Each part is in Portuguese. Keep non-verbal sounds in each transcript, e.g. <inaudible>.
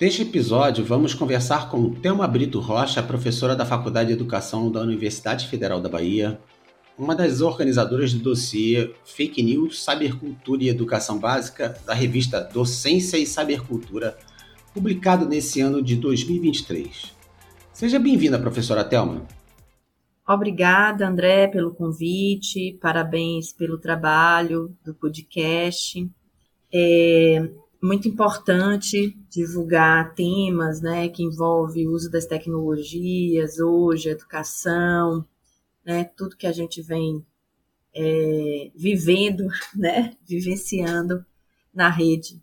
Neste episódio, vamos conversar com Thelma Brito Rocha, professora da Faculdade de Educação da Universidade Federal da Bahia, uma das organizadoras do dossiê Fake News, Cybercultura e Educação Básica da revista Docência e Cybercultura, publicado nesse ano de 2023. Seja bem-vinda, professora Thelma. Obrigada, André, pelo convite, parabéns pelo trabalho do podcast. É muito importante divulgar temas né, que envolvem o uso das tecnologias hoje, educação, né, tudo que a gente vem é, vivendo, <laughs> né, vivenciando na rede.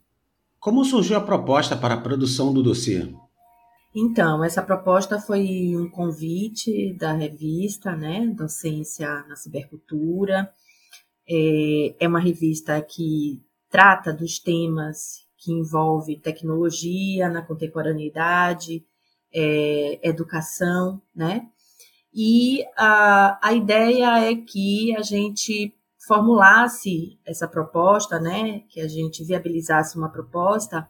Como surgiu a proposta para a produção do dossiê? Então, essa proposta foi um convite da revista, né, Docência na Cibercultura. É, é uma revista que trata dos temas que envolvem tecnologia na contemporaneidade, é, educação, né? E a, a ideia é que a gente formulasse essa proposta, né, que a gente viabilizasse uma proposta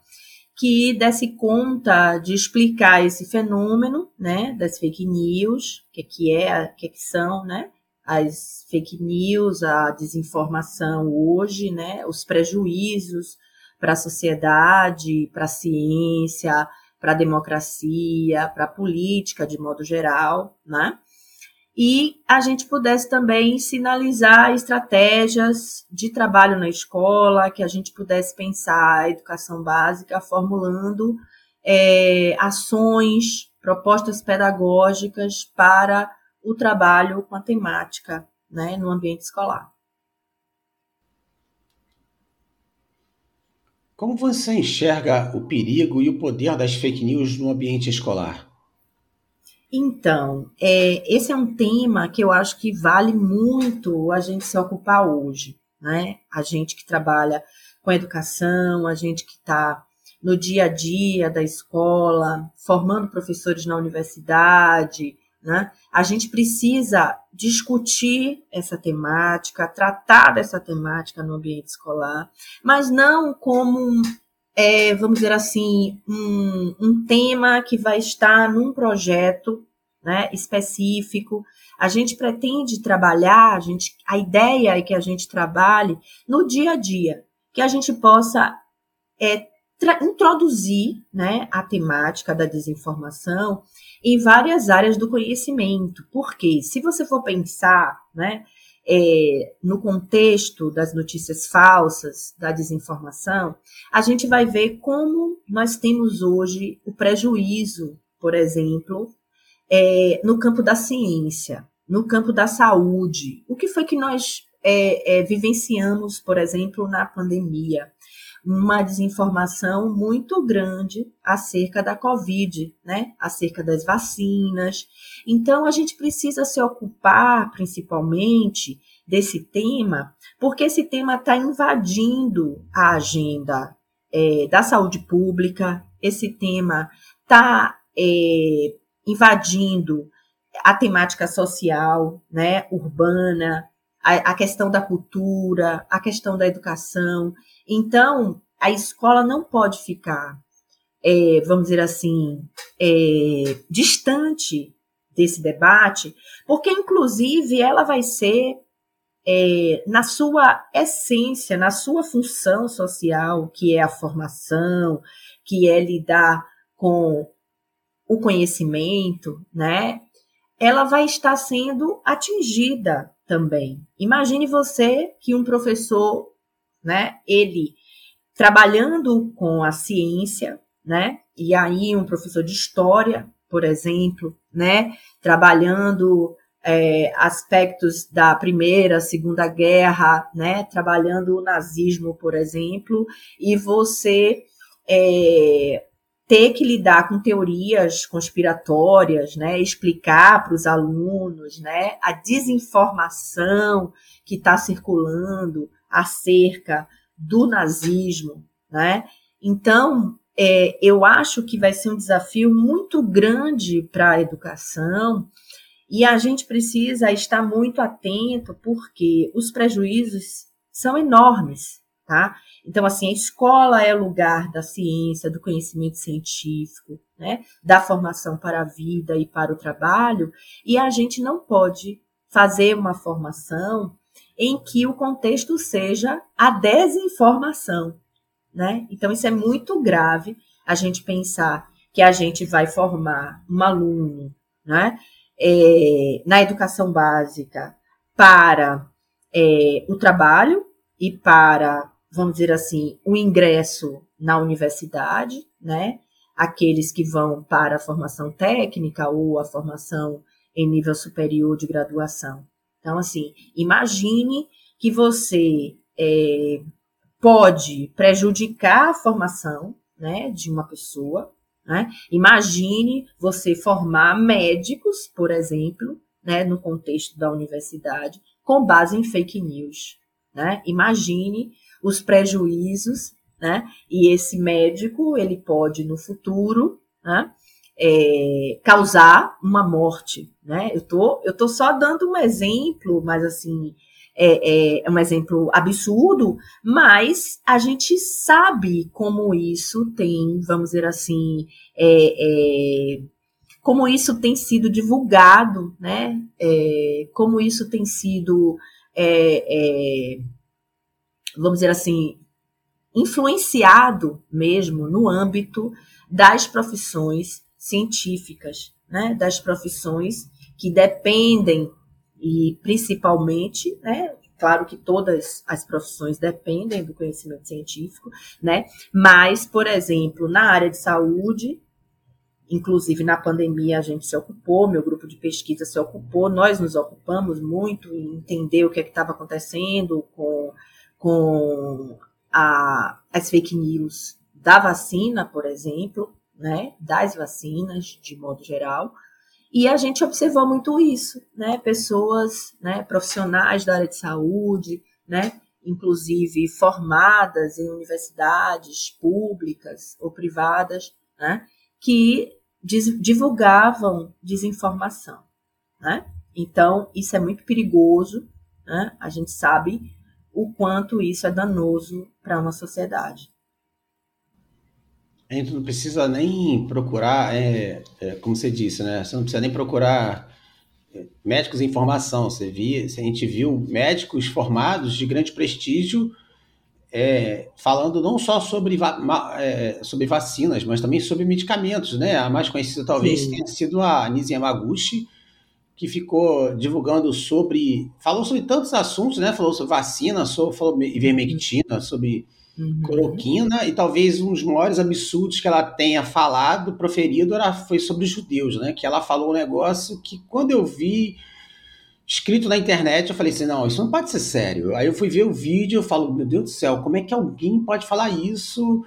que desse conta de explicar esse fenômeno, né, das fake news, o que, que é, o que, que são, né, as fake news, a desinformação hoje, né, os prejuízos para a sociedade, para a ciência, para a democracia, para a política de modo geral, né? e a gente pudesse também sinalizar estratégias de trabalho na escola, que a gente pudesse pensar a educação básica formulando é, ações, propostas pedagógicas para o trabalho com a temática né, no ambiente escolar. Como você enxerga o perigo e o poder das fake news no ambiente escolar? Então, é, esse é um tema que eu acho que vale muito a gente se ocupar hoje, né? A gente que trabalha com educação, a gente que está no dia a dia da escola, formando professores na universidade, né? A gente precisa discutir essa temática, tratar dessa temática no ambiente escolar, mas não como é, vamos dizer assim, um, um tema que vai estar num projeto né, específico. A gente pretende trabalhar, a, gente, a ideia é que a gente trabalhe no dia a dia, que a gente possa é, introduzir né, a temática da desinformação em várias áreas do conhecimento. Porque, se você for pensar, né, é, no contexto das notícias falsas, da desinformação, a gente vai ver como nós temos hoje o prejuízo, por exemplo, é, no campo da ciência, no campo da saúde. O que foi que nós é, é vivenciamos, por exemplo, na pandemia? Uma desinformação muito grande acerca da Covid, né? Acerca das vacinas. Então, a gente precisa se ocupar principalmente desse tema, porque esse tema está invadindo a agenda é, da saúde pública, esse tema está é, invadindo a temática social, né, urbana, a, a questão da cultura, a questão da educação. Então, a escola não pode ficar, é, vamos dizer assim, é, distante desse debate, porque, inclusive, ela vai ser, é, na sua essência, na sua função social, que é a formação, que é lidar com o conhecimento, né? Ela vai estar sendo atingida também. Imagine você que um professor né? Ele trabalhando com a ciência, né? E aí um professor de história, por exemplo, né? Trabalhando é, aspectos da primeira, segunda guerra, né? Trabalhando o nazismo, por exemplo, e você é, ter que lidar com teorias conspiratórias, né? Explicar para os alunos, né? A desinformação que está circulando, acerca do nazismo, né? Então, é, eu acho que vai ser um desafio muito grande para a educação e a gente precisa estar muito atento porque os prejuízos são enormes, tá? Então, assim, a escola é lugar da ciência, do conhecimento científico, né? Da formação para a vida e para o trabalho, e a gente não pode fazer uma formação em que o contexto seja a desinformação, né? Então, isso é muito grave, a gente pensar que a gente vai formar um aluno, né? É, na educação básica para é, o trabalho e para, vamos dizer assim, o ingresso na universidade, né? Aqueles que vão para a formação técnica ou a formação em nível superior de graduação. Então, assim, imagine que você é, pode prejudicar a formação né, de uma pessoa. Né? Imagine você formar médicos, por exemplo, né, no contexto da universidade, com base em fake news. Né? Imagine os prejuízos, né? E esse médico ele pode no futuro, né? É, causar uma morte, né? Eu tô, eu tô só dando um exemplo, mas assim é, é, é um exemplo absurdo, mas a gente sabe como isso tem, vamos dizer assim, é, é como isso tem sido divulgado, né? É, como isso tem sido, vamos dizer assim, influenciado mesmo no âmbito das profissões científicas, né? Das profissões que dependem e principalmente, né, claro que todas as profissões dependem do conhecimento científico, né? Mas, por exemplo, na área de saúde, inclusive na pandemia a gente se ocupou, meu grupo de pesquisa se ocupou, nós nos ocupamos muito em entender o que é estava acontecendo com, com a, as fake news da vacina, por exemplo, né? Das vacinas, de modo geral. E a gente observou muito isso, né? Pessoas, né, profissionais da área de saúde, né, inclusive formadas em universidades públicas ou privadas, né, que divulgavam desinformação, né? Então, isso é muito perigoso, né? A gente sabe o quanto isso é danoso para uma sociedade a gente não precisa nem procurar, é, é, como você disse, né? Você não precisa nem procurar é, médicos em formação. Você via, a gente viu médicos formados de grande prestígio é, falando não só sobre, é, sobre vacinas, mas também sobre medicamentos, né? A mais conhecida talvez Sim. tenha sido a Anise Yamaguchi, que ficou divulgando sobre, falou sobre tantos assuntos, né? Falou sobre vacina, sobre, falou ivermectina, sobre uhum. cloroquina, e talvez um dos maiores absurdos que ela tenha falado, proferido, era, foi sobre os judeus, né? Que ela falou um negócio que quando eu vi escrito na internet, eu falei assim, não, isso não pode ser sério. Aí eu fui ver o vídeo, eu falo, meu Deus do céu, como é que alguém pode falar isso?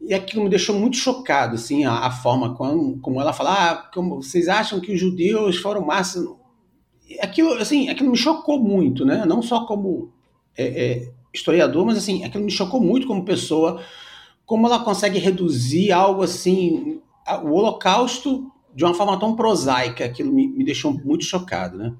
E aquilo me deixou muito chocado, assim, a, a forma como, como ela fala, ah, como vocês acham que os judeus foram massa... Aquilo, assim, aquilo me chocou muito, né? Não só como é, é, historiador, mas assim, aquilo me chocou muito como pessoa, como ela consegue reduzir algo assim, o holocausto de uma forma tão prosaica, aquilo me, me deixou muito chocado, né?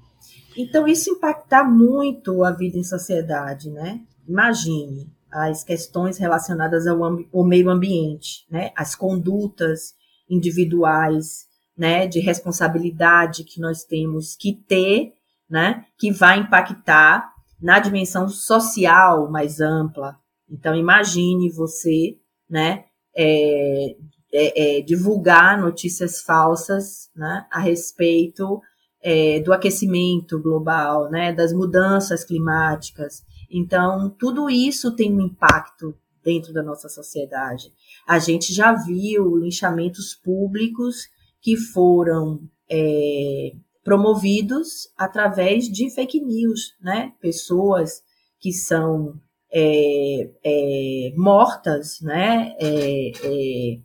Então isso impacta muito a vida em sociedade, né? Imagine as questões relacionadas ao, ao meio ambiente, né? As condutas individuais, né? De responsabilidade que nós temos que ter, né? Que vai impactar na dimensão social mais ampla. Então, imagine você, né, é, é, é, divulgar notícias falsas né, a respeito é, do aquecimento global, né, das mudanças climáticas. Então, tudo isso tem um impacto dentro da nossa sociedade. A gente já viu linchamentos públicos que foram é, promovidos através de fake news, né? Pessoas que são é, é, mortas, né? É, é,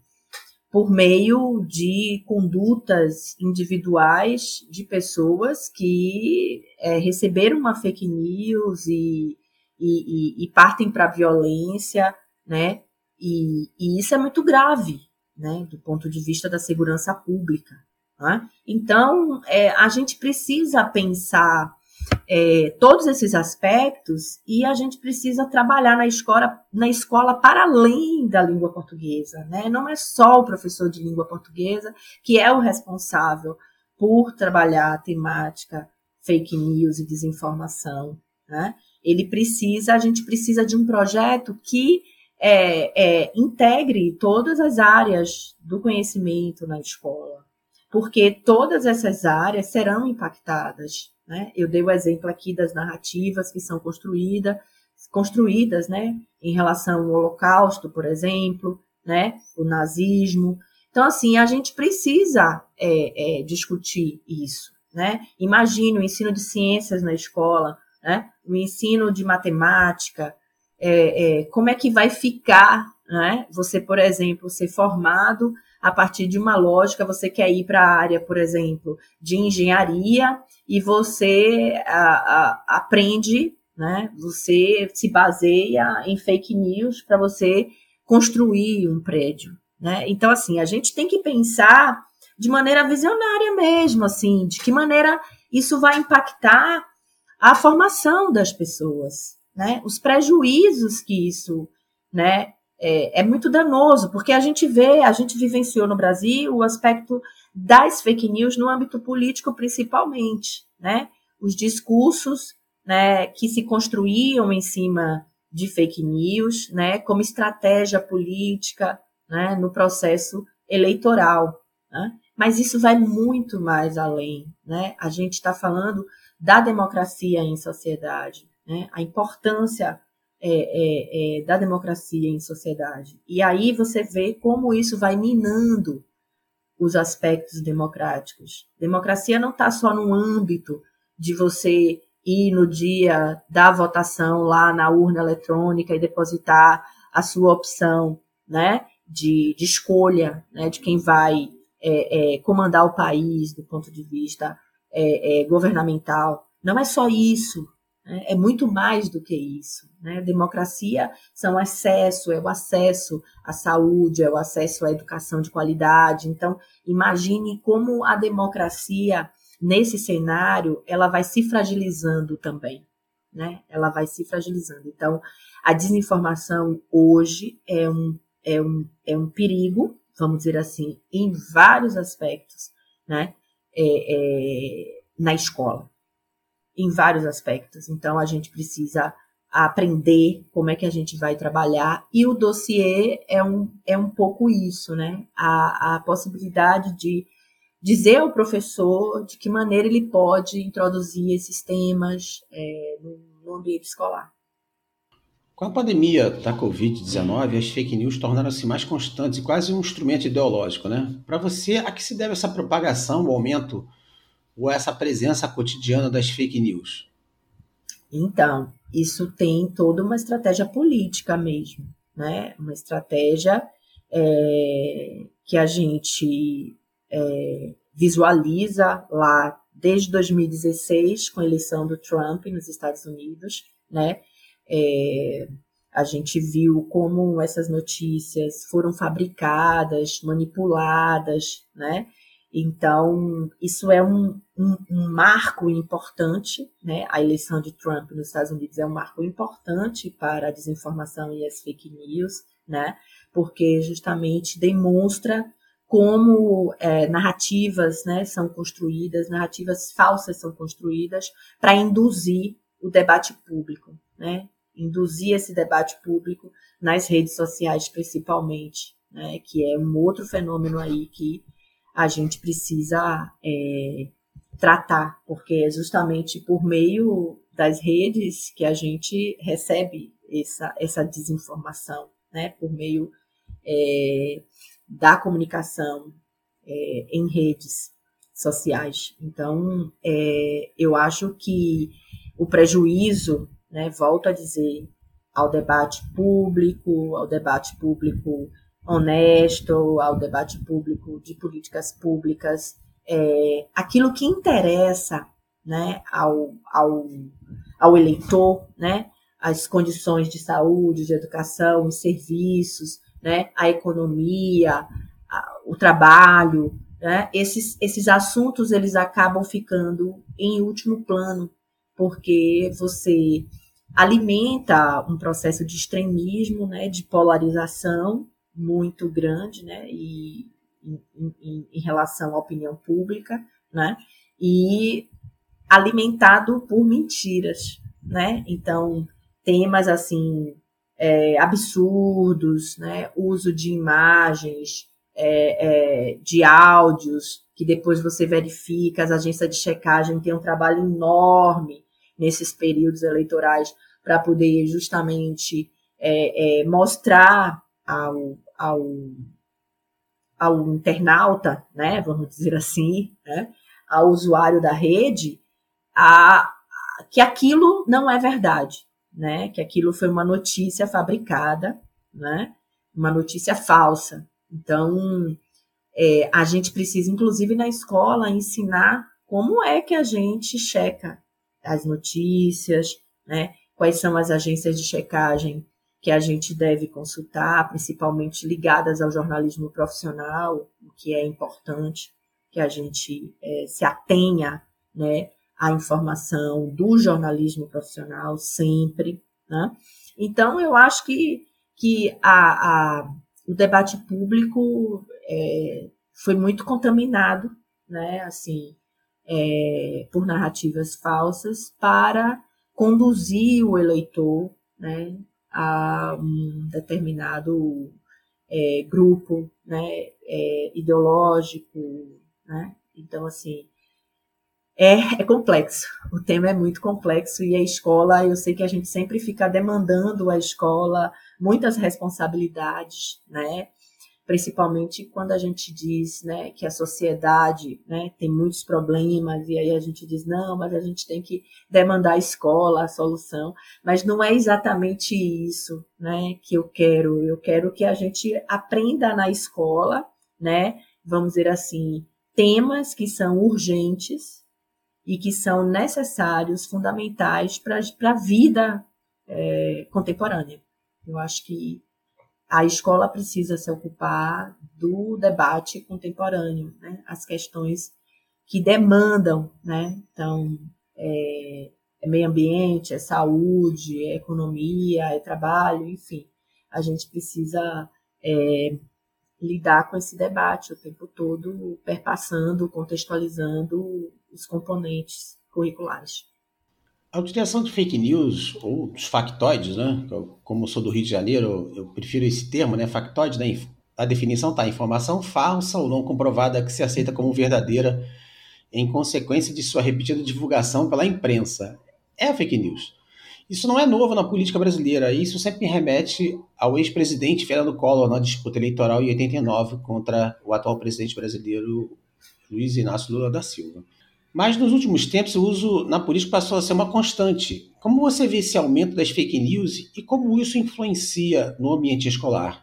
por meio de condutas individuais de pessoas que é, receberam uma fake news e, e, e partem para a violência, né? E, e isso é muito grave, né? Do ponto de vista da segurança pública. Né? Então, é, a gente precisa pensar é, todos esses aspectos e a gente precisa trabalhar na escola, na escola para além da língua portuguesa. Né? Não é só o professor de língua portuguesa que é o responsável por trabalhar a temática fake news e desinformação. Né? Ele precisa, a gente precisa de um projeto que é, é, integre todas as áreas do conhecimento na escola, porque todas essas áreas serão impactadas. Né? Eu dei o exemplo aqui das narrativas que são construídas, construídas né, em relação ao Holocausto, por exemplo, né, o nazismo. Então, assim, a gente precisa é, é, discutir isso. Né? Imagine o ensino de ciências na escola, né? o ensino de matemática, é, é, como é que vai ficar, né? Você, por exemplo, ser formado a partir de uma lógica, você quer ir para a área, por exemplo, de engenharia e você a, a, aprende, né? Você se baseia em fake news para você construir um prédio, né? Então, assim, a gente tem que pensar de maneira visionária mesmo, assim, de que maneira isso vai impactar a formação das pessoas, né? Os prejuízos que isso, né? É, é, muito danoso, porque a gente vê, a gente vivenciou no Brasil o aspecto das fake news no âmbito político, principalmente, né? Os discursos, né, que se construíam em cima de fake news, né, como estratégia política, né, no processo eleitoral, né? Mas isso vai muito mais além, né? A gente está falando da democracia em sociedade, né? a importância é, é, é, da democracia em sociedade. E aí você vê como isso vai minando os aspectos democráticos. Democracia não está só no âmbito de você ir no dia da votação lá na urna eletrônica e depositar a sua opção né, de, de escolha né, de quem vai é, é, comandar o país do ponto de vista é, governamental. Não é só isso. Né? É muito mais do que isso. Né? Democracia são acesso, é o acesso à saúde, é o acesso à educação de qualidade. Então, imagine como a democracia, nesse cenário, ela vai se fragilizando também. Né? Ela vai se fragilizando. Então, a desinformação hoje é um, é um, é um perigo, vamos dizer assim, em vários aspectos, né? É, é, na escola em vários aspectos. Então, a gente precisa aprender como é que a gente vai trabalhar e o dossiê é um, é um pouco isso, né? A, a possibilidade de dizer ao professor de que maneira ele pode introduzir esses temas é, no, no ambiente escolar. Com a pandemia da Covid-19, as fake news tornaram-se mais constantes e quase um instrumento ideológico, né? Para você, a que se deve essa propagação, o aumento ou essa presença cotidiana das fake news? Então, isso tem toda uma estratégia política mesmo, né? Uma estratégia é, que a gente é, visualiza lá desde 2016, com a eleição do Trump nos Estados Unidos, né? É, a gente viu como essas notícias foram fabricadas, manipuladas, né? Então, isso é um, um, um, marco importante, né? A eleição de Trump nos Estados Unidos é um marco importante para a desinformação e as fake news, né? Porque justamente demonstra como é, narrativas né, são construídas, narrativas falsas são construídas para induzir o debate público, né? Induzir esse debate público nas redes sociais, principalmente, né? Que é um outro fenômeno aí que a gente precisa é, tratar, porque é justamente por meio das redes que a gente recebe essa, essa desinformação, né? por meio é, da comunicação é, em redes sociais. Então, é, eu acho que o prejuízo, né, volto a dizer, ao debate público, ao debate público honesto, ao debate público de políticas públicas, é, aquilo que interessa né, ao, ao, ao eleitor, né, as condições de saúde, de educação, os serviços, né, a economia, a, o trabalho, né, esses, esses assuntos eles acabam ficando em último plano porque você alimenta um processo de extremismo, né, de polarização muito grande, né, e em, em, em relação à opinião pública, né, e alimentado por mentiras, né? Então temas assim é, absurdos, né? Uso de imagens, é, é, de áudios que depois você verifica, as agências de checagem têm um trabalho enorme nesses períodos eleitorais para poder justamente é, é, mostrar ao, ao, ao internauta, né, vamos dizer assim, né, ao usuário da rede, a, que aquilo não é verdade, né, que aquilo foi uma notícia fabricada, né, uma notícia falsa. Então, é, a gente precisa, inclusive na escola, ensinar como é que a gente checa as notícias, né? Quais são as agências de checagem que a gente deve consultar, principalmente ligadas ao jornalismo profissional, o que é importante que a gente é, se atenha né, à informação do jornalismo profissional sempre. Né? Então, eu acho que, que a, a, o debate público é, foi muito contaminado, né, assim, é, por narrativas falsas para conduzir o eleitor né, a um determinado é, grupo né, é, ideológico. Né? Então, assim, é, é complexo. O tema é muito complexo e a escola, eu sei que a gente sempre fica demandando à escola muitas responsabilidades, né? Principalmente quando a gente diz né, que a sociedade né, tem muitos problemas, e aí a gente diz, não, mas a gente tem que demandar a escola a solução. Mas não é exatamente isso né, que eu quero. Eu quero que a gente aprenda na escola, né, vamos dizer assim, temas que são urgentes e que são necessários, fundamentais para a vida é, contemporânea. Eu acho que a escola precisa se ocupar do debate contemporâneo, né? as questões que demandam, né? Então, é, é, meio ambiente, é saúde, é economia, é trabalho, enfim. A gente precisa é, lidar com esse debate o tempo todo, perpassando, contextualizando os componentes curriculares. A utilização de fake news, ou dos factoides, né? Como eu sou do Rio de Janeiro, eu prefiro esse termo, né? Factoide, né? A definição está informação falsa ou não comprovada que se aceita como verdadeira em consequência de sua repetida divulgação pela imprensa. É fake news. Isso não é novo na política brasileira. Isso sempre me remete ao ex-presidente Fernando Collor na disputa eleitoral em 89 contra o atual presidente brasileiro Luiz Inácio Lula da Silva. Mas nos últimos tempos o uso na política passou a ser uma constante. Como você vê esse aumento das fake news e como isso influencia no ambiente escolar?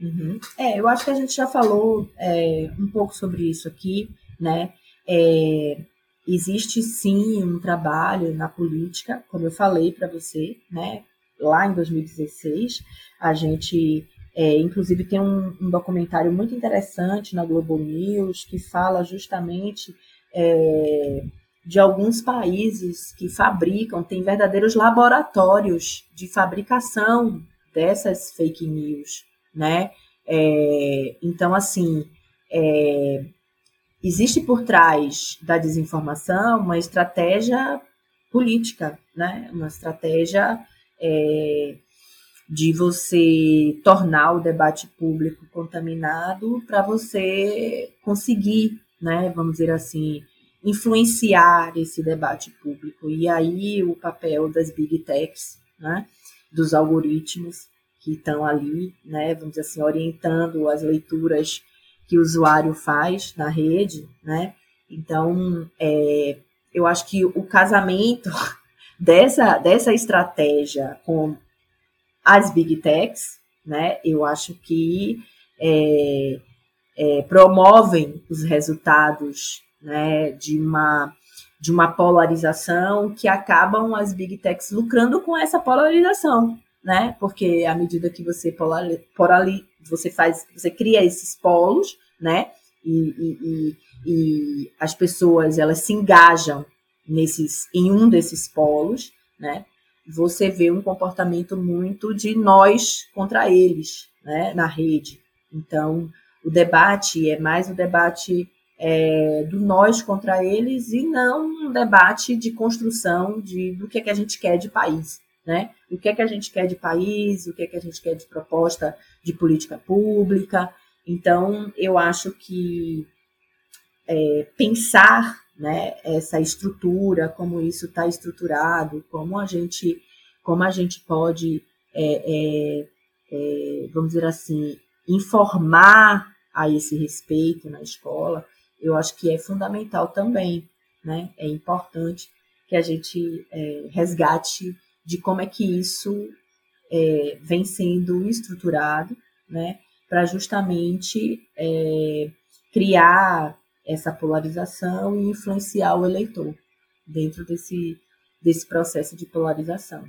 Uhum. É, eu acho que a gente já falou é, um pouco sobre isso aqui, né? É, existe sim um trabalho na política, como eu falei para você, né? Lá em 2016, a gente, é, inclusive, tem um, um documentário muito interessante na Globo News que fala justamente é, de alguns países que fabricam, tem verdadeiros laboratórios de fabricação dessas fake news, né? É, então, assim, é, existe por trás da desinformação uma estratégia política, né? Uma estratégia é, de você tornar o debate público contaminado para você conseguir né, vamos dizer assim, influenciar esse debate público. E aí o papel das big techs, né, dos algoritmos que estão ali, né, vamos dizer assim, orientando as leituras que o usuário faz na rede, né? Então, é, eu acho que o casamento <laughs> dessa, dessa estratégia com as big techs, né? Eu acho que é, é, promovem os resultados né, de, uma, de uma polarização que acabam as big techs lucrando com essa polarização, né? Porque à medida que você polari, polari, você faz, você cria esses polos, né? E, e, e, e as pessoas elas se engajam nesses, em um desses polos, né, você vê um comportamento muito de nós contra eles, né, na rede. Então, o debate é mais o debate é, do nós contra eles e não um debate de construção de, do que é que a gente quer de país. Né? O que é que a gente quer de país, o que é que a gente quer de proposta de política pública. Então, eu acho que é, pensar né, essa estrutura, como isso está estruturado, como a gente, como a gente pode, é, é, é vamos dizer assim, informar a esse respeito na escola, eu acho que é fundamental também, né? É importante que a gente é, resgate de como é que isso é, vem sendo estruturado, né? Para justamente é, criar essa polarização e influenciar o eleitor dentro desse, desse processo de polarização.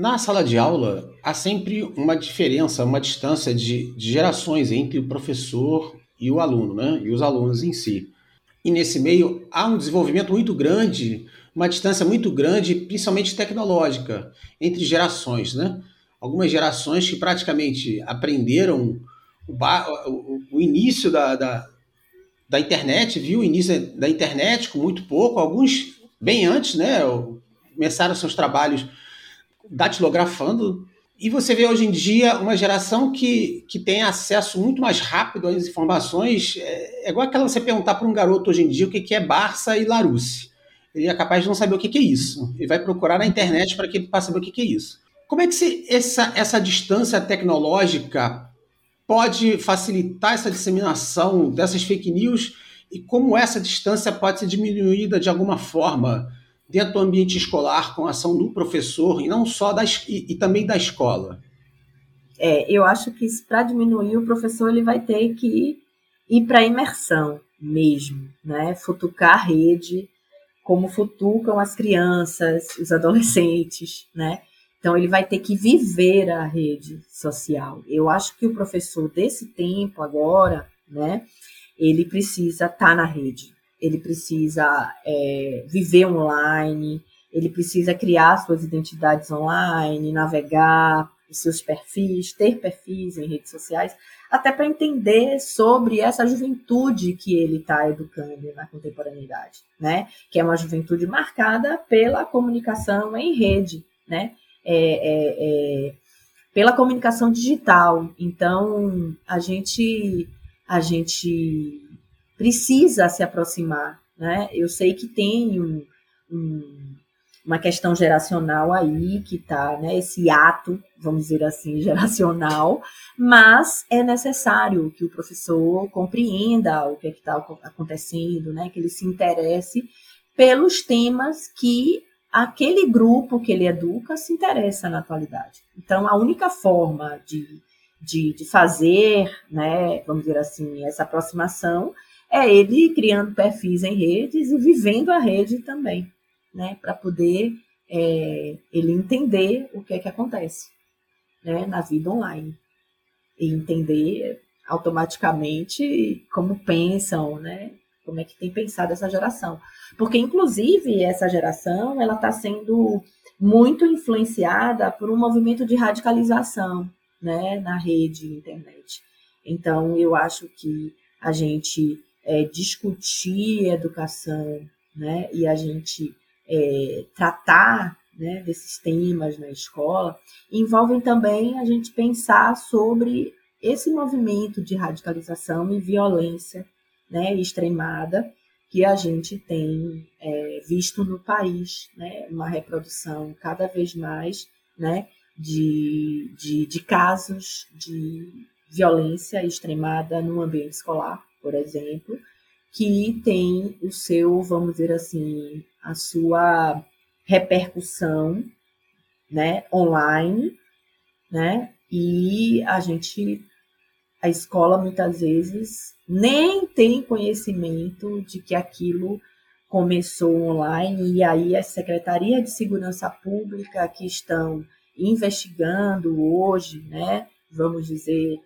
Na sala de aula, há sempre uma diferença, uma distância de, de gerações entre o professor e o aluno, né? e os alunos em si. E nesse meio há um desenvolvimento muito grande, uma distância muito grande, principalmente tecnológica, entre gerações. Né? Algumas gerações que praticamente aprenderam o, o, início da, da, da, internet, viu o início da internet com muito pouco, alguns bem antes, né? começaram seus trabalhos datilografando e você vê hoje em dia uma geração que, que tem acesso muito mais rápido às informações. É, é igual aquela você perguntar para um garoto hoje em dia o que, que é Barça e Larousse. Ele é capaz de não saber o que, que é isso. Ele vai procurar na internet para que ele possa saber o que, que é isso. Como é que se, essa, essa distância tecnológica pode facilitar essa disseminação dessas fake news e como essa distância pode ser diminuída de alguma forma? Dentro do ambiente escolar com a ação do professor e não só da, e, e também da escola? É, eu acho que para diminuir o professor ele vai ter que ir para a imersão mesmo, né? Futucar a rede como futucam as crianças, os adolescentes, né? Então ele vai ter que viver a rede social. Eu acho que o professor desse tempo agora, né? Ele precisa estar tá na rede, ele precisa é, viver online, ele precisa criar suas identidades online, navegar os seus perfis, ter perfis em redes sociais, até para entender sobre essa juventude que ele está educando na contemporaneidade, né? Que é uma juventude marcada pela comunicação em rede, né? É, é, é, pela comunicação digital. Então, a gente, a gente precisa se aproximar. Né? Eu sei que tem um, um, uma questão geracional aí, que está, né, esse ato, vamos dizer assim, <laughs> geracional, mas é necessário que o professor compreenda o que é está acontecendo, né, que ele se interesse pelos temas que aquele grupo que ele educa se interessa na atualidade. Então, a única forma de, de, de fazer, né, vamos dizer assim, essa aproximação é ele criando perfis em redes e vivendo a rede também, né? Para poder é, ele entender o que é que acontece né, na vida online. E entender automaticamente como pensam, né? Como é que tem pensado essa geração. Porque, inclusive, essa geração ela está sendo muito influenciada por um movimento de radicalização né, na rede internet. Então, eu acho que a gente é, discutir educação, né, e a gente é, tratar né, desses temas na escola, envolvem também a gente pensar sobre esse movimento de radicalização e violência né, extremada que a gente tem é, visto no país, né, uma reprodução cada vez mais né, de, de, de casos de violência extremada no ambiente escolar por exemplo, que tem o seu, vamos dizer assim, a sua repercussão, né, online, né? E a gente a escola muitas vezes nem tem conhecimento de que aquilo começou online e aí a Secretaria de Segurança Pública que estão investigando hoje, né, vamos dizer,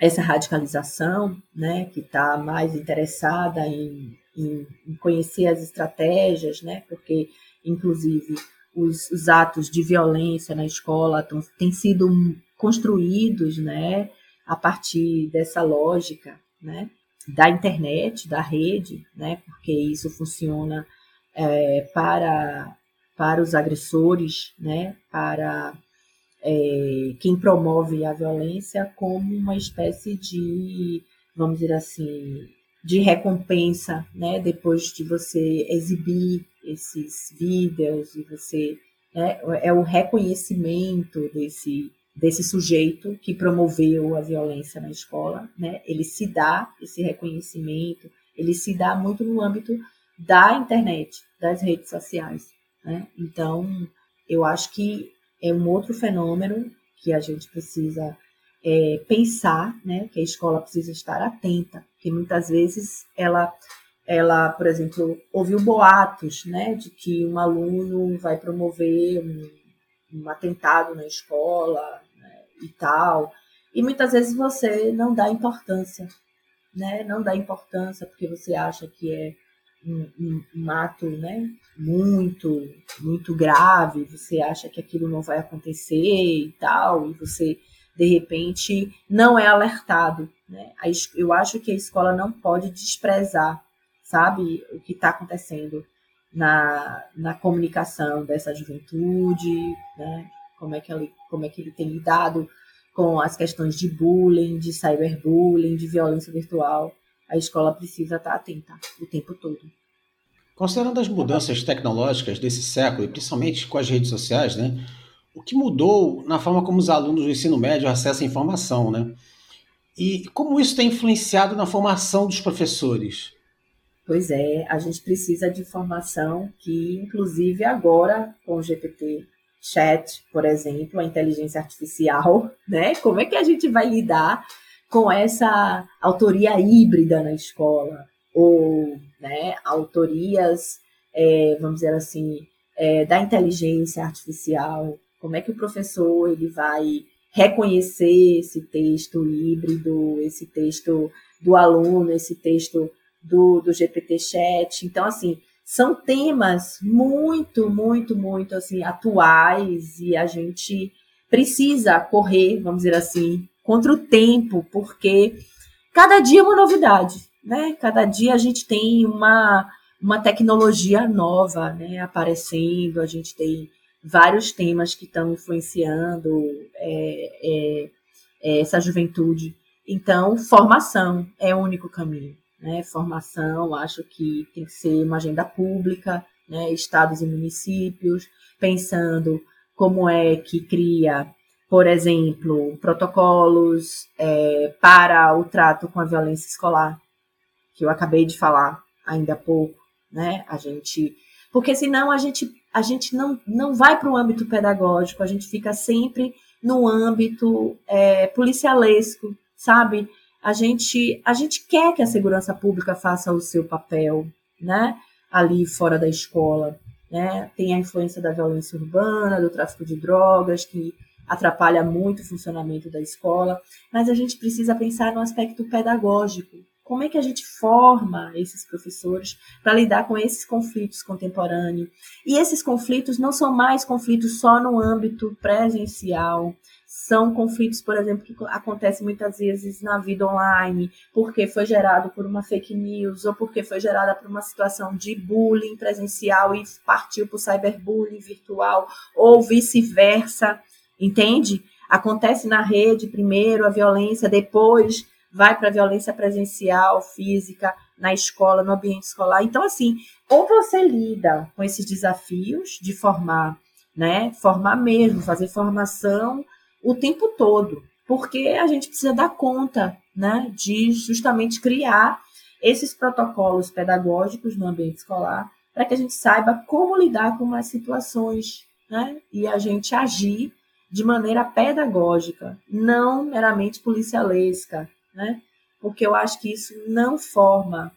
essa radicalização, né, que está mais interessada em, em, em conhecer as estratégias, né? Porque, inclusive, os, os atos de violência na escola tão, têm sido construídos, né? A partir dessa lógica, né? Da internet, da rede, né? Porque isso funciona é, para para os agressores, né? Para é, quem promove a violência como uma espécie de, vamos dizer assim, de recompensa, né? Depois de você exibir esses vídeos e você né, é o reconhecimento desse desse sujeito que promoveu a violência na escola, né? Ele se dá esse reconhecimento, ele se dá muito no âmbito da internet, das redes sociais, né? Então, eu acho que é um outro fenômeno que a gente precisa é, pensar, né? Que a escola precisa estar atenta, que muitas vezes ela, ela, por exemplo, ouviu boatos, né? De que um aluno vai promover um, um atentado na escola né, e tal, e muitas vezes você não dá importância, né? Não dá importância porque você acha que é um, um, um, ato né, muito, muito grave, você acha que aquilo não vai acontecer e tal, e você, de repente, não é alertado. Né? Eu acho que a escola não pode desprezar, sabe, o que está acontecendo na, na comunicação dessa juventude, né? como, é que ele, como é que ele tem lidado com as questões de bullying, de cyberbullying, de violência virtual a escola precisa estar atenta o tempo todo. Considerando as mudanças tecnológicas desse século, e principalmente com as redes sociais, né, o que mudou na forma como os alunos do ensino médio acessam a informação, né? E como isso tem influenciado na formação dos professores? Pois é, a gente precisa de informação que, inclusive agora, com o GPT Chat, por exemplo, a inteligência artificial, <laughs> né? Como é que a gente vai lidar com essa autoria híbrida na escola, ou né, autorias, é, vamos dizer assim, é, da inteligência artificial, como é que o professor ele vai reconhecer esse texto híbrido, esse texto do aluno, esse texto do, do GPT-chat. Então, assim, são temas muito, muito, muito assim atuais e a gente precisa correr, vamos dizer assim, contra o tempo, porque cada dia é uma novidade, né? Cada dia a gente tem uma, uma tecnologia nova, né, aparecendo, a gente tem vários temas que estão influenciando é, é, é, essa juventude. Então, formação é o único caminho. Né? Formação, acho que tem que ser uma agenda pública, né? estados e municípios, pensando como é que cria por exemplo, protocolos é, para o trato com a violência escolar, que eu acabei de falar ainda há pouco, né? A gente, porque senão a gente a gente não, não vai para o âmbito pedagógico, a gente fica sempre no âmbito é, policialesco, sabe? A gente a gente quer que a segurança pública faça o seu papel, né? Ali fora da escola, né? Tem a influência da violência urbana, do tráfico de drogas que atrapalha muito o funcionamento da escola, mas a gente precisa pensar no aspecto pedagógico. Como é que a gente forma esses professores para lidar com esses conflitos contemporâneos? E esses conflitos não são mais conflitos só no âmbito presencial, são conflitos, por exemplo, que acontecem muitas vezes na vida online, porque foi gerado por uma fake news ou porque foi gerada por uma situação de bullying presencial e partiu para o cyberbullying virtual ou vice-versa entende? Acontece na rede primeiro a violência, depois vai para a violência presencial, física, na escola, no ambiente escolar. Então, assim, ou você lida com esses desafios de formar, né? Formar mesmo, fazer formação o tempo todo, porque a gente precisa dar conta, né? De justamente criar esses protocolos pedagógicos no ambiente escolar para que a gente saiba como lidar com as situações, né? E a gente agir de maneira pedagógica, não meramente policialesca, né? Porque eu acho que isso não forma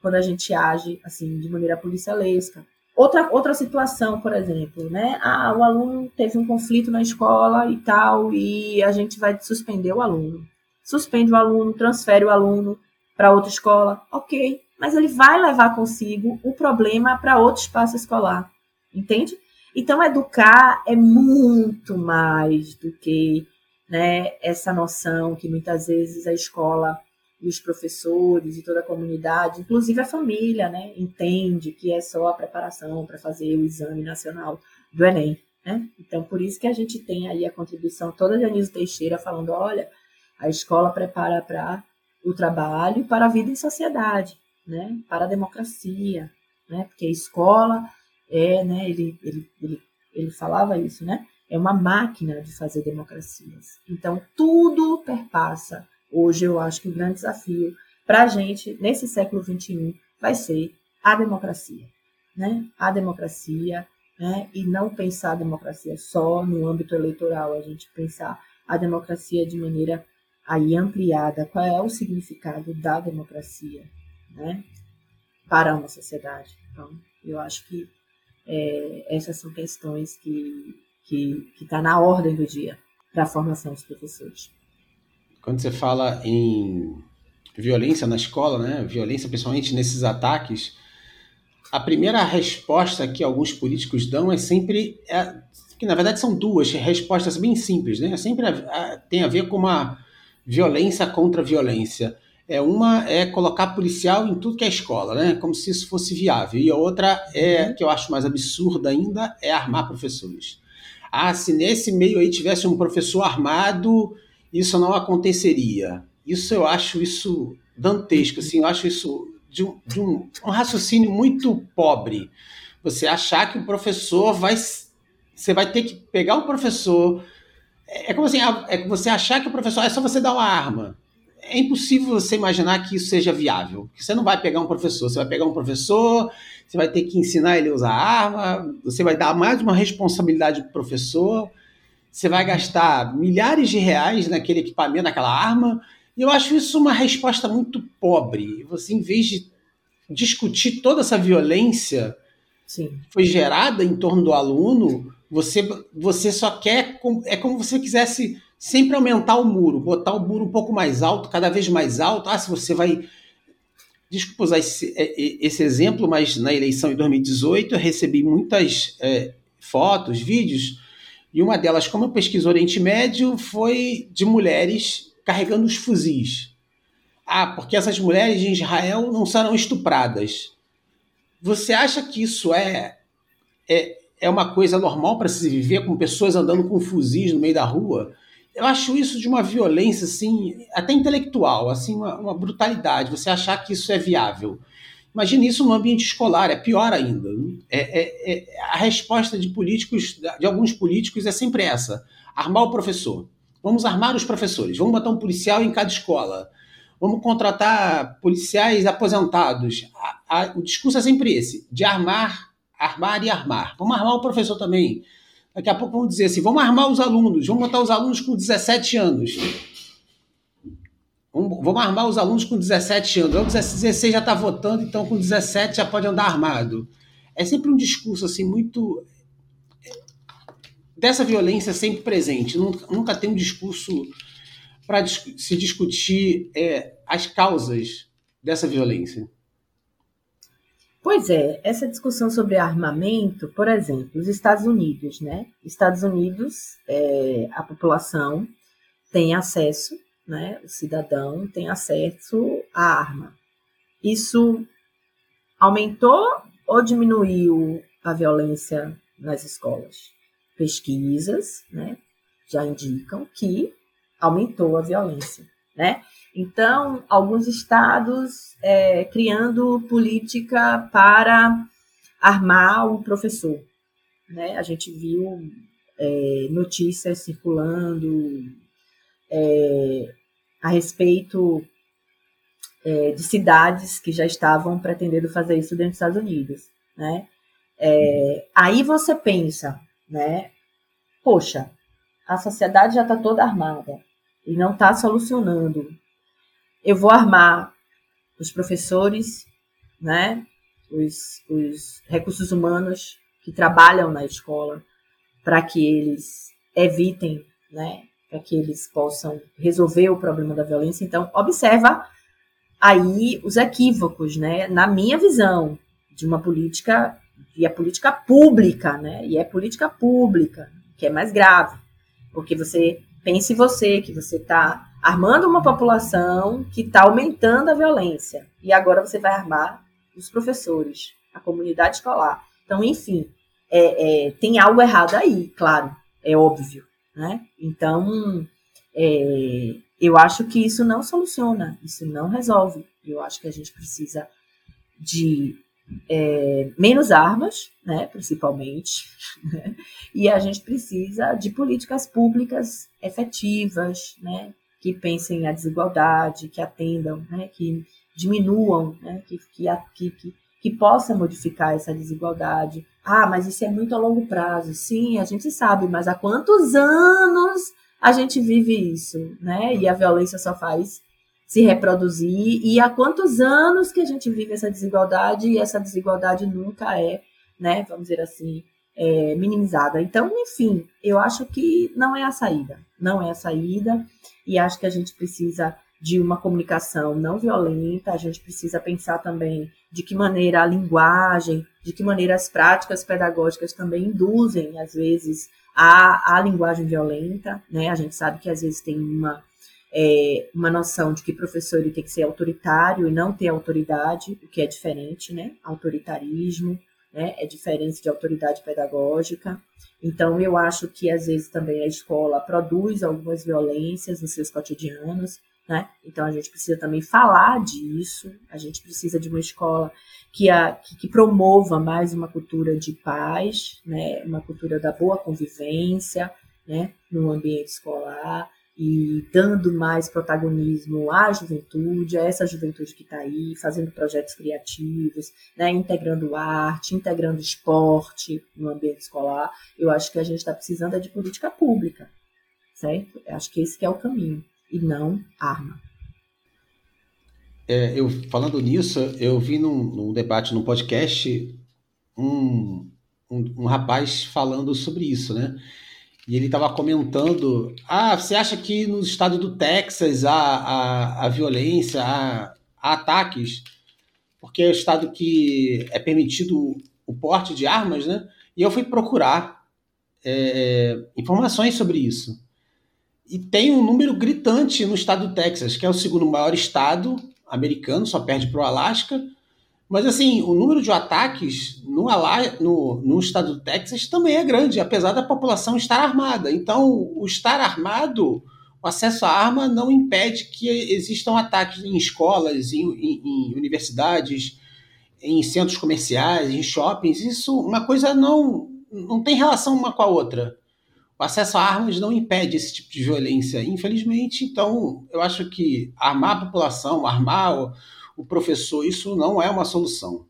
quando a gente age assim de maneira policialesca. Outra, outra situação, por exemplo, né? Ah, o aluno teve um conflito na escola e tal, e a gente vai suspender o aluno. Suspende o aluno, transfere o aluno para outra escola. Ok, mas ele vai levar consigo o problema para outro espaço escolar, entende? Então, educar é muito mais do que né, essa noção que muitas vezes a escola e os professores e toda a comunidade, inclusive a família, né, entende que é só a preparação para fazer o exame nacional do Enem. Né? Então, por isso que a gente tem aí a contribuição toda de Anísio Teixeira falando, olha, a escola prepara para o trabalho, para a vida em sociedade, né? para a democracia, né? porque a escola é, né, ele, ele, ele, ele falava isso, né? é uma máquina de fazer democracias. Então, tudo perpassa. Hoje, eu acho que o grande desafio para a gente, nesse século XXI, vai ser a democracia. Né? A democracia, né? e não pensar a democracia só no âmbito eleitoral, a gente pensar a democracia de maneira aí ampliada, qual é o significado da democracia né? para uma sociedade. Então, eu acho que é, essas são questões que que está na ordem do dia para a formação dos professores. Quando você fala em violência na escola, né, violência principalmente nesses ataques, a primeira resposta que alguns políticos dão é sempre é, que na verdade são duas respostas bem simples, né? Sempre a, a, tem a ver com uma violência contra violência. É uma é colocar policial em tudo que é escola, né? Como se isso fosse viável. E a outra é uhum. que eu acho mais absurda ainda é armar professores ah, se nesse meio aí tivesse um professor armado, isso não aconteceria. Isso eu acho isso dantesco, assim, eu acho isso de um, de um, um raciocínio muito pobre. Você achar que o professor vai. Você vai ter que pegar um professor. É, é como assim, é você achar que o professor é só você dar uma arma. É impossível você imaginar que isso seja viável. Você não vai pegar um professor, você vai pegar um professor você vai ter que ensinar ele a usar arma, você vai dar mais uma responsabilidade para o professor, você vai gastar milhares de reais naquele equipamento, naquela arma, e eu acho isso uma resposta muito pobre. Você, em vez de discutir toda essa violência Sim. que foi gerada em torno do aluno, você, você só quer. É como se você quisesse sempre aumentar o muro, botar o muro um pouco mais alto, cada vez mais alto. Ah, se você vai desculpa usar esse, é, é, esse, exemplo, mas na eleição de 2018 eu recebi muitas é, fotos, vídeos, e uma delas, como eu pesquiso Oriente Médio, foi de mulheres carregando os fuzis. Ah, porque essas mulheres em Israel não serão estupradas. Você acha que isso é, é, é uma coisa normal para se viver com pessoas andando com fuzis no meio da rua? Eu acho isso de uma violência, assim, até intelectual, assim, uma, uma, brutalidade, você achar que isso é viável. Imagine isso no ambiente escolar, é pior ainda. É, é, é, a resposta de políticos, de alguns políticos, é sempre essa: armar o professor. Vamos armar os professores, vamos botar um policial em cada escola, vamos contratar policiais aposentados. A, a, o discurso é sempre esse: de armar, armar e armar. Vamos armar o professor também Daqui a pouco vamos dizer assim: vamos armar os alunos, vamos botar os alunos com 17 anos. Vamos, armar os alunos com 17 anos. O 16 já está votando, então com 17 já pode andar armado. É sempre um discurso assim muito dessa violência sempre presente. Nunca, nunca tem um discurso para se discutir é, as causas dessa violência. Pois é, essa discussão sobre armamento, por exemplo, os Estados Unidos, né? Estados Unidos, é, a população tem acesso, né? O cidadão tem acesso à arma. Isso aumentou ou diminuiu a violência nas escolas? Pesquisas, né? Já indicam que aumentou a violência, né? Então, alguns estados é, criando política para armar o professor. Né? A gente viu é, notícias circulando é, a respeito é, de cidades que já estavam pretendendo fazer isso dentro dos Estados Unidos. Né? É, aí você pensa, né? Poxa, a sociedade já está toda armada e não está solucionando eu vou armar os professores, né, os, os recursos humanos que trabalham na escola, para que eles evitem, né, para que eles possam resolver o problema da violência. Então, observa aí os equívocos, né? Na minha visão de uma política e a política pública, né? E é política pública que é mais grave, porque você pense você que você está armando uma população que está aumentando a violência e agora você vai armar os professores, a comunidade escolar. Então, enfim, é, é, tem algo errado aí, claro, é óbvio, né? Então, é, eu acho que isso não soluciona, isso não resolve. Eu acho que a gente precisa de é, menos armas, né, principalmente, né, e a gente precisa de políticas públicas efetivas, né, que pensem a desigualdade, que atendam, né, que diminuam, né, que, que, que, que possa modificar essa desigualdade. Ah, mas isso é muito a longo prazo. Sim, a gente sabe, mas há quantos anos a gente vive isso, né? E a violência só faz se reproduzir. E há quantos anos que a gente vive essa desigualdade e essa desigualdade nunca é, né, vamos dizer assim, é, minimizada. Então, enfim, eu acho que não é a saída. Não é a saída. E acho que a gente precisa de uma comunicação não violenta, a gente precisa pensar também de que maneira a linguagem, de que maneira as práticas pedagógicas também induzem, às vezes, a, a linguagem violenta, né? A gente sabe que às vezes tem uma, é, uma noção de que professor ele tem que ser autoritário e não ter autoridade, o que é diferente, né? Autoritarismo, né? É diferente de autoridade pedagógica. Então, eu acho que às vezes também a escola produz algumas violências nos seus cotidianos, né? Então a gente precisa também falar disso, a gente precisa de uma escola que, a, que, que, promova mais uma cultura de paz, né? uma cultura da boa convivência né? no ambiente escolar e dando mais protagonismo à juventude, a essa juventude que está aí, fazendo projetos criativos, né? integrando arte, integrando esporte no ambiente escolar. Eu acho que a gente está precisando é de política pública, certo? Eu acho que esse que é o caminho e não arma. É, eu falando nisso, eu vi num, num debate num podcast um, um, um, rapaz falando sobre isso, né? E ele estava comentando: ah, você acha que no estado do Texas há, há, há violência, há, há ataques? Porque é o estado que é permitido o porte de armas, né? E eu fui procurar é, informações sobre isso. E tem um número gritante no estado do Texas, que é o segundo maior estado americano, só perde para o Alasca. Mas, assim, o número de ataques no, no, no, estado do Texas também é grande, apesar da população estar armada. Então, o estar armado, o acesso à arma não impede que existam ataques em escolas, em, em, em universidades, em centros comerciais, em shoppings. Isso, uma coisa não, não tem relação uma com a outra o acesso a armas não impede esse tipo de violência, infelizmente. Então, eu acho que armar a população, armar o, professor, isso não é uma solução.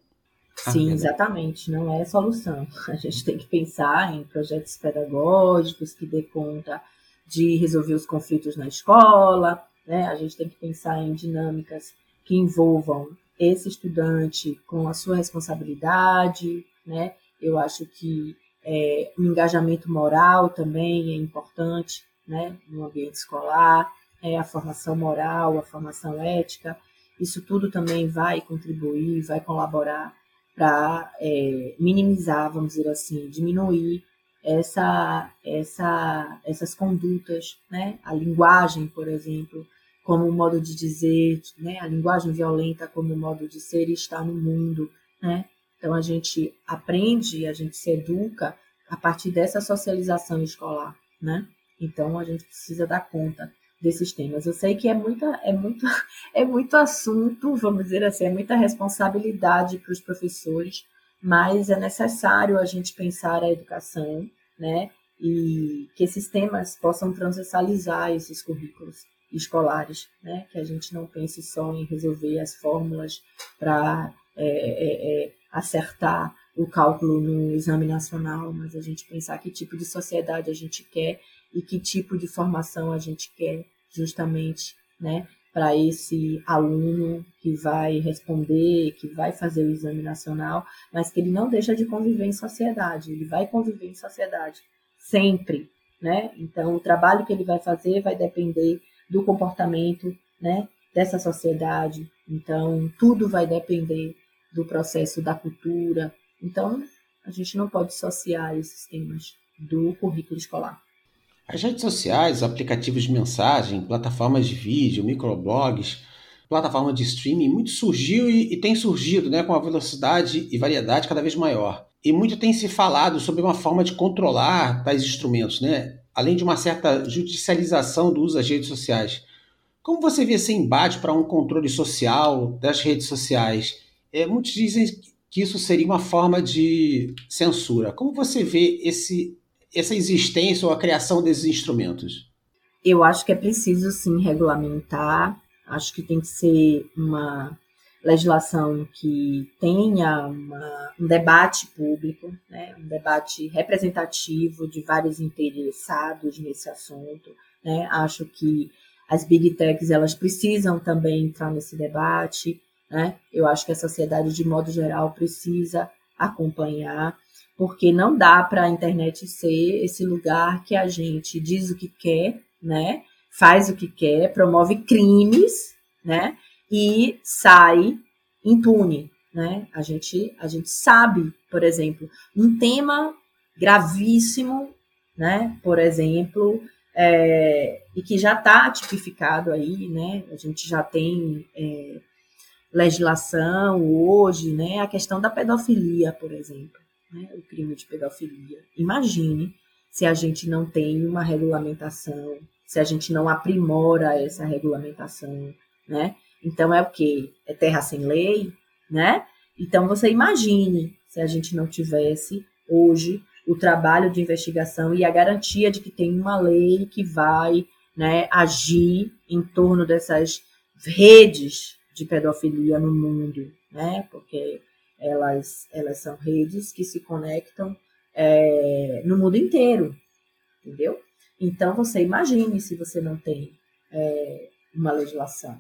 Sim, exatamente, não é solução. <laughs> A gente tem que pensar em projetos pedagógicos que dê conta de resolver os conflitos na escola, né? A gente tem que pensar em dinâmicas que envolvam esse estudante com a sua responsabilidade, né? Eu acho que é, o engajamento moral também é importante né, no ambiente escolar, é, a formação moral, a formação ética. Isso tudo também vai contribuir, vai colaborar para é, minimizar, vamos dizer assim, diminuir essa, essa, essas condutas, né? A linguagem, por exemplo, como modo de dizer, né? A linguagem violenta como modo de ser e estar no mundo, né? Então a gente aprende, a gente se educa a partir dessa socialização escolar, né? Então a gente precisa dar conta desses temas. Eu sei que é muita, é muito, <laughs> é muito assunto, vamos dizer assim, é muita responsabilidade para os professores, mas é necessário a gente pensar a educação, né? E que esses temas possam transversalizar esses currículos escolares, né? Que a gente não pense só em resolver as fórmulas para é, é, é, acertar o cálculo no exame nacional, mas a gente pensar que tipo de sociedade a gente quer e que tipo de formação a gente quer justamente, né, para esse aluno que vai responder, que vai fazer o exame nacional, mas que ele não deixa de conviver em sociedade, ele vai conviver em sociedade sempre, né? Então o trabalho que ele vai fazer vai depender do comportamento, né, dessa sociedade. Então, tudo vai depender do processo da cultura. Então, a gente não pode dissociar esses temas do currículo escolar. As redes sociais, aplicativos de mensagem, plataformas de vídeo, microblogs, plataforma de streaming, muito surgiu e, e tem surgido né, com uma velocidade e variedade cada vez maior. E muito tem se falado sobre uma forma de controlar tais instrumentos, né? além de uma certa judicialização do uso das redes sociais. Como você vê esse embate para um controle social das redes sociais? É, muitos dizem que isso seria uma forma de censura. Como você vê esse, essa existência ou a criação desses instrumentos? Eu acho que é preciso sim regulamentar. Acho que tem que ser uma legislação que tenha uma, um debate público, né, um debate representativo de vários interessados nesse assunto. Né? Acho que as big techs elas precisam também entrar nesse debate. Né? Eu acho que a sociedade, de modo geral, precisa acompanhar, porque não dá para a internet ser esse lugar que a gente diz o que quer, né? faz o que quer, promove crimes, né? e sai impune, né? A gente, a gente sabe, por exemplo, um tema gravíssimo, né? Por exemplo, é, e que já está tipificado aí, né? A gente já tem é, legislação hoje, né? A questão da pedofilia, por exemplo, né? O crime de pedofilia. Imagine se a gente não tem uma regulamentação, se a gente não aprimora essa regulamentação, né? Então é o que? É terra sem lei, né? Então você imagine se a gente não tivesse hoje o trabalho de investigação e a garantia de que tem uma lei que vai né, agir em torno dessas redes de pedofilia no mundo, né? Porque elas, elas são redes que se conectam é, no mundo inteiro, entendeu? Então você imagine se você não tem é, uma legislação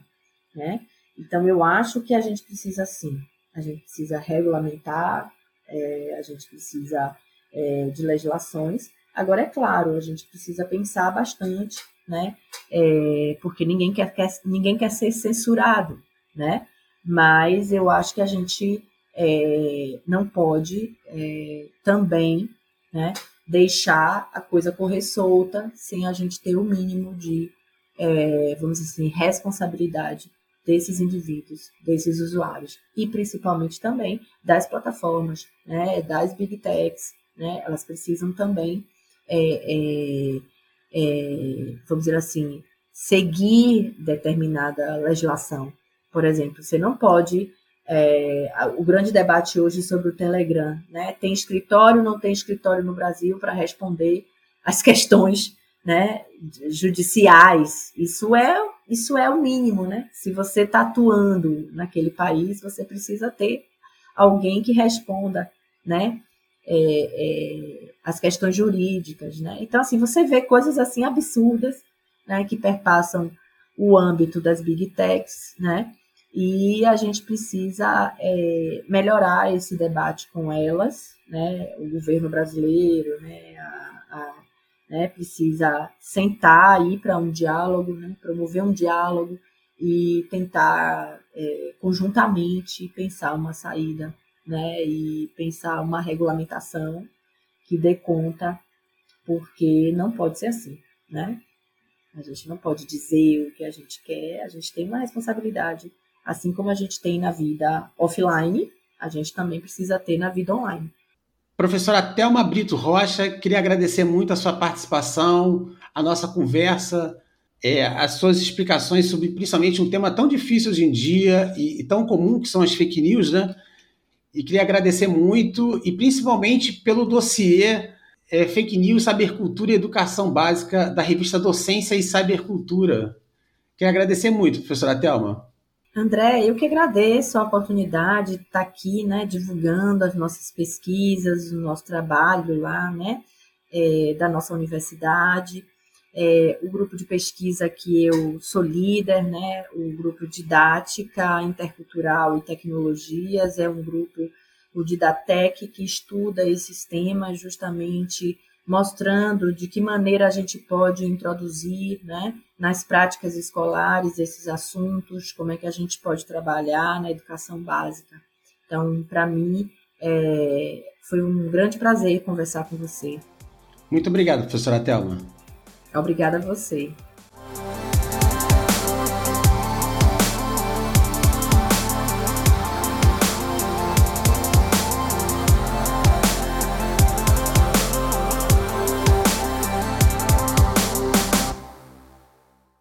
né? Então, eu acho que a gente precisa sim, a gente precisa regulamentar, é, a gente precisa é, de legislações. Agora, é claro, a gente precisa pensar bastante, né? É, porque ninguém quer, quer, ninguém quer ser censurado, né? Mas eu acho que a gente é, não pode é, também né, deixar a coisa correr solta sem a gente ter o mínimo de, é, vamos dizer assim, responsabilidade desses indivíduos, desses usuários e principalmente também das plataformas, né, das big techs, né, elas precisam também, é, é, é, vamos dizer assim, seguir determinada legislação. Por exemplo, você não pode é, o grande debate hoje sobre o Telegram, né? Tem escritório, não tem escritório no Brasil para responder as <laughs> questões né, judiciais. Isso é, isso é o mínimo, né? Se você está atuando naquele país, você precisa ter alguém que responda, né, é, é, as questões jurídicas, né? Então, assim, você vê coisas assim absurdas, né, que perpassam o âmbito das big techs, né? E a gente precisa é, melhorar esse debate com elas, né? O governo brasileiro, né? A, a né, precisa sentar ir para um diálogo, né, promover um diálogo e tentar é, conjuntamente pensar uma saída, né, e pensar uma regulamentação que dê conta, porque não pode ser assim, né? A gente não pode dizer o que a gente quer, a gente tem uma responsabilidade, assim como a gente tem na vida offline, a gente também precisa ter na vida online. Professora Thelma Brito Rocha, queria agradecer muito a sua participação, a nossa conversa, é, as suas explicações sobre principalmente um tema tão difícil hoje em dia e, e tão comum que são as fake news, né? E queria agradecer muito, e principalmente pelo dossiê é, Fake News, Sabercultura e Educação Básica da revista Docência e Cybercultura. Queria agradecer muito, professora Thelma. André, eu que agradeço a oportunidade de estar aqui, né, divulgando as nossas pesquisas, o nosso trabalho lá, né, é, da nossa universidade, é, o grupo de pesquisa que eu sou líder, né, o grupo Didática Intercultural e Tecnologias, é um grupo, o Didatec, que estuda esses temas justamente mostrando de que maneira a gente pode introduzir né, nas práticas escolares esses assuntos, como é que a gente pode trabalhar na educação básica. Então, para mim, é, foi um grande prazer conversar com você. Muito obrigado, professora Thelma. Obrigada a você.